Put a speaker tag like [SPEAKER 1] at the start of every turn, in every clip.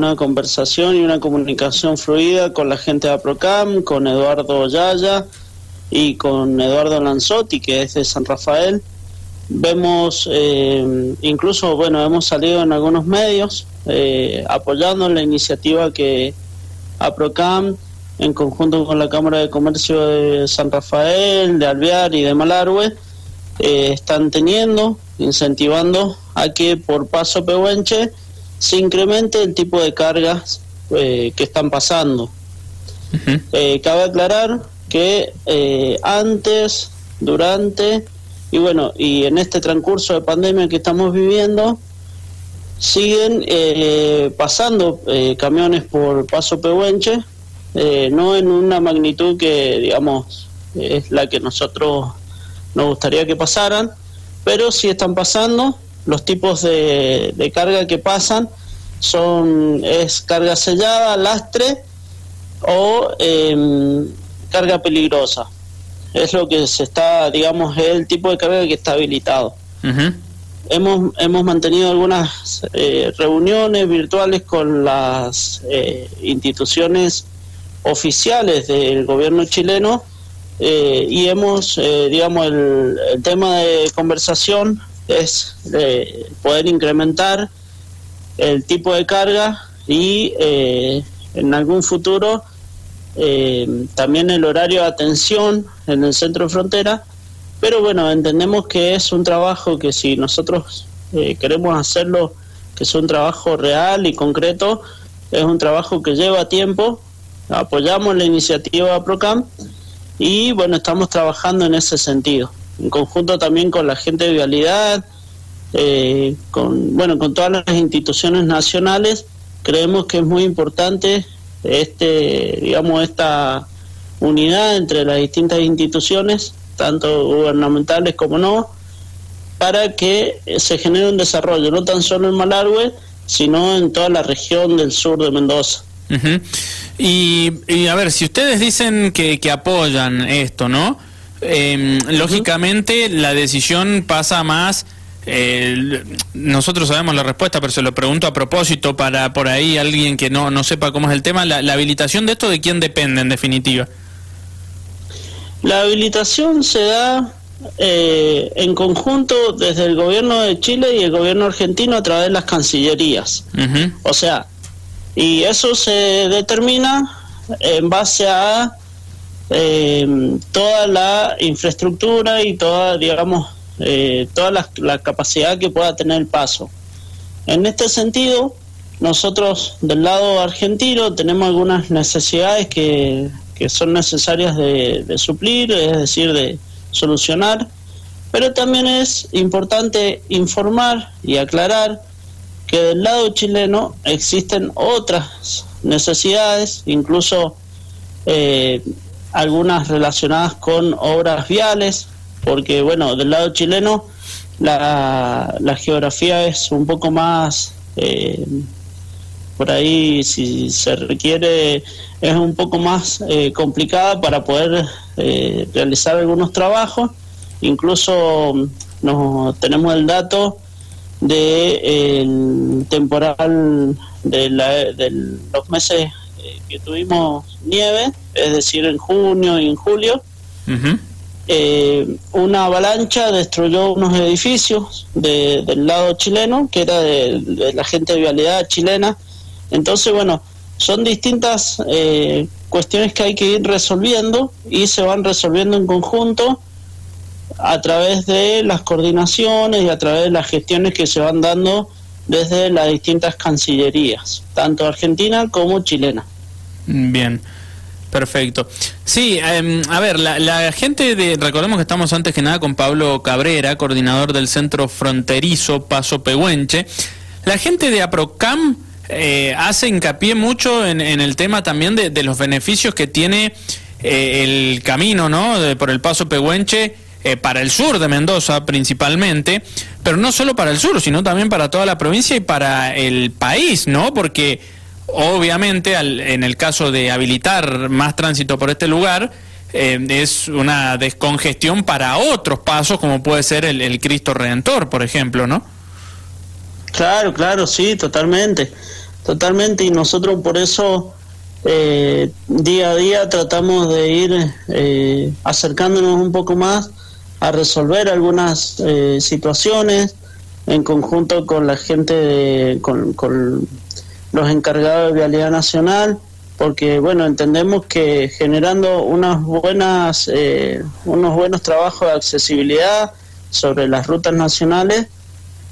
[SPEAKER 1] una conversación y una comunicación fluida con la gente de APROCAM, con Eduardo Yaya y con Eduardo Lanzotti, que es de San Rafael. Vemos, eh, incluso, bueno, hemos salido en algunos medios eh, apoyando la iniciativa que APROCAM, en conjunto con la Cámara de Comercio de San Rafael, de Alvear y de Malargüe, eh, están teniendo, incentivando a que por paso Pehuenche se incremente el tipo de cargas eh, que están pasando. Eh, cabe aclarar que eh, antes, durante y bueno, y en este transcurso de pandemia que estamos viviendo, siguen pasando camiones por Paso Pehuenche, no en una magnitud que, digamos, es la que nosotros nos gustaría que pasaran, pero sí están pasando los tipos de, carga que pasan son es carga sellada, lastre o em, carga peligrosa. Es lo que se está, digamos, es el tipo de carga que está habilitado. Hemos, hemos mantenido algunas eh, reuniones virtuales con las eh, instituciones oficiales del gobierno chileno eh, y hemos, digamos, el, el tema de conversación es poder incrementar el tipo de carga y eh, en algún futuro eh, también el horario de atención en el centro de frontera. Pero bueno, entendemos que es un trabajo que si nosotros eh, queremos hacerlo, que es un trabajo real y concreto, es un trabajo que lleva tiempo. Apoyamos la iniciativa PROCAM y bueno, estamos trabajando en ese sentido en conjunto también con la gente de vialidad, eh, con bueno con todas las instituciones nacionales, creemos que es muy importante este digamos esta unidad entre las distintas instituciones, tanto gubernamentales como no, para que se genere un desarrollo, no tan solo en Malargüe, sino en toda la región del sur de Mendoza.
[SPEAKER 2] y, a ver, si ustedes dicen que, que apoyan esto, ¿no? Eh, lógicamente la decisión pasa más... Eh, nosotros sabemos la respuesta, pero se lo pregunto a propósito para por ahí alguien que no, no sepa cómo es el tema. La, habilitación de esto, ¿de quién depende en definitiva?
[SPEAKER 1] La habilitación se da eh, en conjunto desde el gobierno de Chile y el gobierno argentino a través de las cancillerías. O sea, y eso se determina en base a eh, toda la infraestructura y toda, digamos, eh, toda la, capacidad que pueda tener el paso. En este sentido, nosotros del lado argentino tenemos algunas necesidades que, que son necesarias de, de, suplir, es decir, de solucionar, pero también es importante informar y aclarar que del lado chileno existen otras necesidades, incluso eh, algunas relacionadas con obras viales, porque bueno, del lado chileno la, la geografía es un poco más, eh, por ahí si se requiere, es un poco más eh, complicada para poder eh, realizar algunos trabajos, incluso no, tenemos el dato de el temporal de, la, de los meses que tuvimos nieve, es decir, en junio y en julio, eh, una avalancha destruyó unos edificios del lado chileno, que era de, la gente de vialidad chilena. Entonces, bueno, son distintas eh, cuestiones que hay que ir resolviendo y se van resolviendo en conjunto a través de las coordinaciones y a través de las gestiones que se van dando desde las distintas cancillerías, tanto argentina como chilena.
[SPEAKER 2] Bien. Perfecto. Sí, em, a ver, la, gente de, recordemos que estamos antes que nada con Pablo Cabrera, coordinador del Centro Fronterizo Paso Pehuenche. La gente de APROCAM eh, hace hincapié mucho en, el tema también de, los beneficios que tiene eh, el camino, ¿no? por el Paso Pehuenche eh, para el sur de Mendoza principalmente, pero no solo para el sur, sino también para toda la provincia y para el país, ¿no? Porque Obviamente, en el caso de habilitar más tránsito por este lugar, eh, es una descongestión para otros pasos, como puede ser el, Cristo Redentor, por ejemplo, ¿no?
[SPEAKER 1] Claro, claro, sí, totalmente. totalmente, y nosotros por eso eh, día a día tratamos de ir eh, acercándonos un poco más a resolver algunas eh, situaciones en conjunto con la gente, de, con los encargados de vialidad nacional, porque bueno entendemos que generando unas buenas, eh, unos buenos trabajos de accesibilidad sobre las rutas nacionales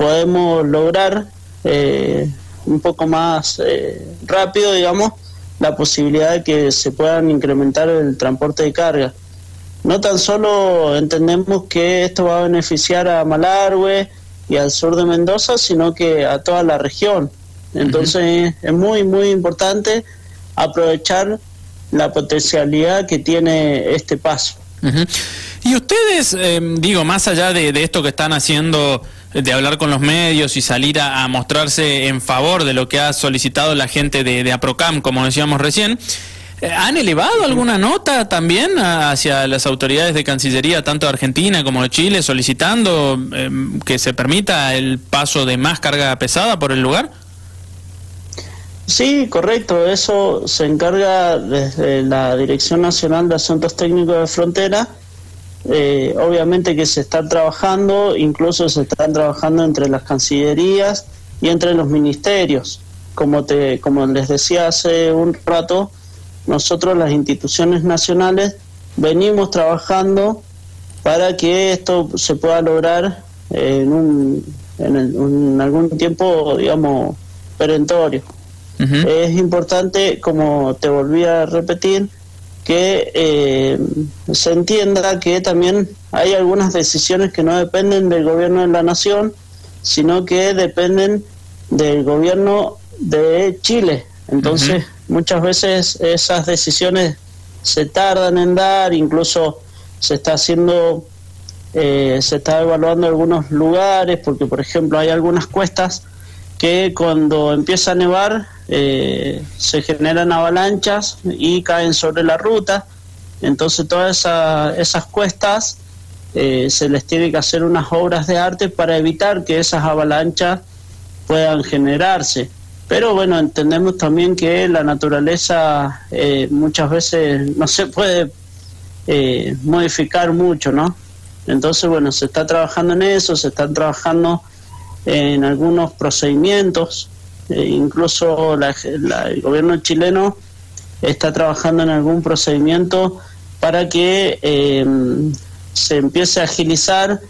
[SPEAKER 1] podemos lograr eh, un poco más eh, rápido, digamos, la posibilidad de que se puedan incrementar el transporte de carga. No tan solo entendemos que esto va a beneficiar a Malargüe y al sur de Mendoza, sino que a toda la región. Entonces es muy, muy importante aprovechar la potencialidad que tiene este paso.
[SPEAKER 2] Y ustedes, eh, digo, más allá de, esto que están haciendo, de hablar con los medios y salir a, mostrarse en favor de lo que ha solicitado la gente de, de APROCAM, como decíamos recién, eh, ¿Han elevado alguna nota también hacia las autoridades de Cancillería, tanto de Argentina como de Chile, solicitando em, que se permita el paso de más carga pesada por el lugar?
[SPEAKER 1] Sí, correcto. Eso se encarga desde la Dirección Nacional de Asuntos Técnicos de Frontera. Eh, obviamente que se está trabajando, incluso se están trabajando entre las cancillerías y entre los ministerios. Como, te, como les decía hace un rato, nosotros las instituciones nacionales venimos trabajando para que esto se pueda lograr en, un, en, algún tiempo, digamos, perentorio. Es importante, como te volví a repetir, que eh, se entienda que también hay algunas decisiones que no dependen del gobierno de la nación, sino que dependen del gobierno de Chile. Entonces, muchas veces esas decisiones se tardan en dar, incluso se está haciendo, eh, se está evaluando algunos lugares, porque por ejemplo hay algunas cuestas que cuando empieza a nevar eh, se generan avalanchas y caen sobre la ruta, entonces todas esas cuestas eh, se les tiene que hacer unas obras de arte para evitar que esas avalanchas puedan generarse. Pero bueno, entendemos también que la naturaleza eh, muchas veces no se puede eh, modificar mucho, ¿no? Entonces, bueno, se está trabajando en eso, se están trabajando en algunos procedimientos, eh, incluso el gobierno chileno está trabajando en algún procedimiento para que se empiece a agilizar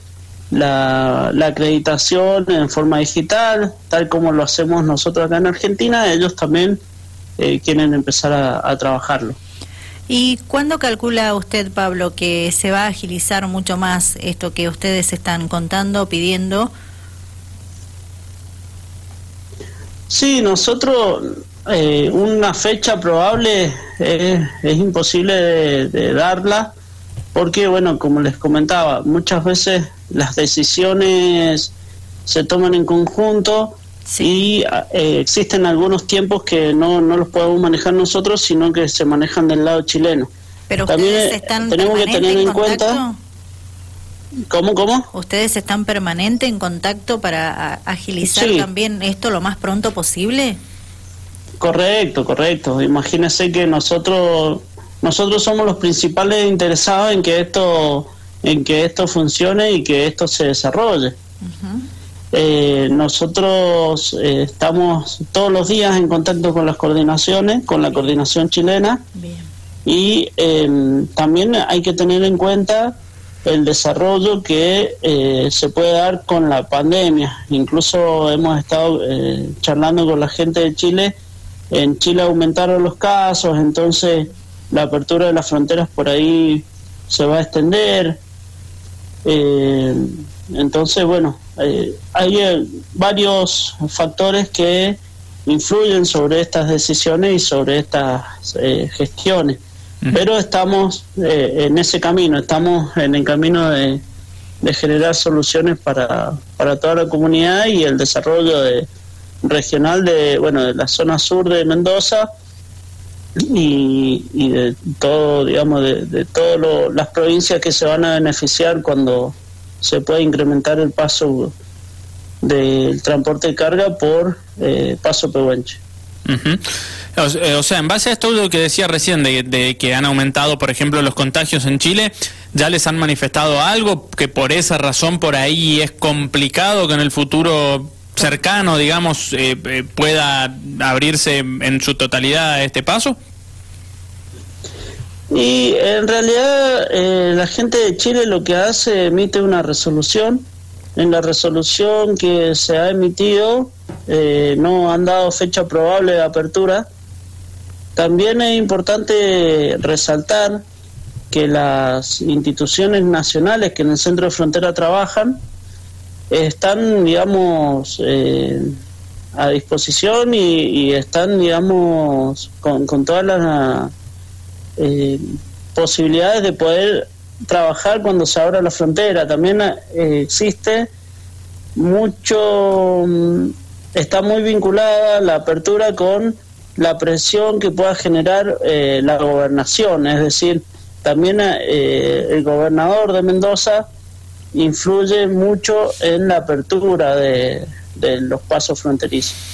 [SPEAKER 1] la, acreditación en forma digital, tal como lo hacemos nosotros acá en Argentina, ellos también eh, quieren empezar a, trabajarlo.
[SPEAKER 3] ¿Y cuándo calcula usted, Pablo, que se va a agilizar mucho más esto que ustedes están contando, pidiendo?
[SPEAKER 1] Sí, nosotros eh, una fecha probable es imposible de darla porque, bueno, como les comentaba, muchas veces las decisiones se toman en conjunto y eh, existen algunos tiempos que no, no los podemos manejar nosotros, sino que se manejan del lado chileno.
[SPEAKER 3] Pero También ustedes están tenemos que tener en, cuenta...
[SPEAKER 1] ¿Cómo, cómo?
[SPEAKER 3] ¿Ustedes están permanente en contacto para agilizar también esto lo más pronto posible?
[SPEAKER 1] Correcto, correcto. Imagínese que nosotros nosotros somos los principales interesados en que esto en que esto funcione y que esto se desarrolle. Eh, nosotros eh, estamos todos los días en contacto con las coordinaciones, con la coordinación chilena, y em, también hay que tener en cuenta el desarrollo que eh, se puede dar con la pandemia. Incluso hemos estado charlando con la gente de Chile. En Chile aumentaron los casos, entonces la apertura de las fronteras por ahí se va a extender. Eh, entonces, bueno, eh, hay eh, varios factores que influyen sobre estas decisiones y sobre estas gestiones. Pero estamos en ese camino, estamos en el camino de, de generar soluciones para, para toda la comunidad y el desarrollo de, regional de, bueno, de la zona sur de Mendoza y, de todo, digamos, de, todas las provincias que se van a beneficiar cuando se pueda incrementar el paso del transporte de carga por eh, Paso Pehuenche.
[SPEAKER 2] Eh, o, sea, en base a esto que decía recién, de, que han aumentado, por ejemplo, los contagios en Chile, ¿ya les han manifestado algo que por esa razón por ahí es complicado que en el futuro cercano, digamos, eh, eh, pueda abrirse en su totalidad este paso?
[SPEAKER 1] Y en realidad la gente de Chile lo que hace emite una resolución. En la resolución que se ha emitido no han dado fecha probable de apertura también es importante resaltar que las instituciones nacionales que en el centro de frontera trabajan están, digamos, eh, a disposición y, están, digamos, con, todas las eh, posibilidades de poder trabajar cuando se abra la frontera. También eh, existe mucho, mm, está muy vinculada la apertura con la presión que pueda generar eh, la gobernación, es decir, también eh, el gobernador de Mendoza influye mucho en la apertura de, de los pasos fronterizos.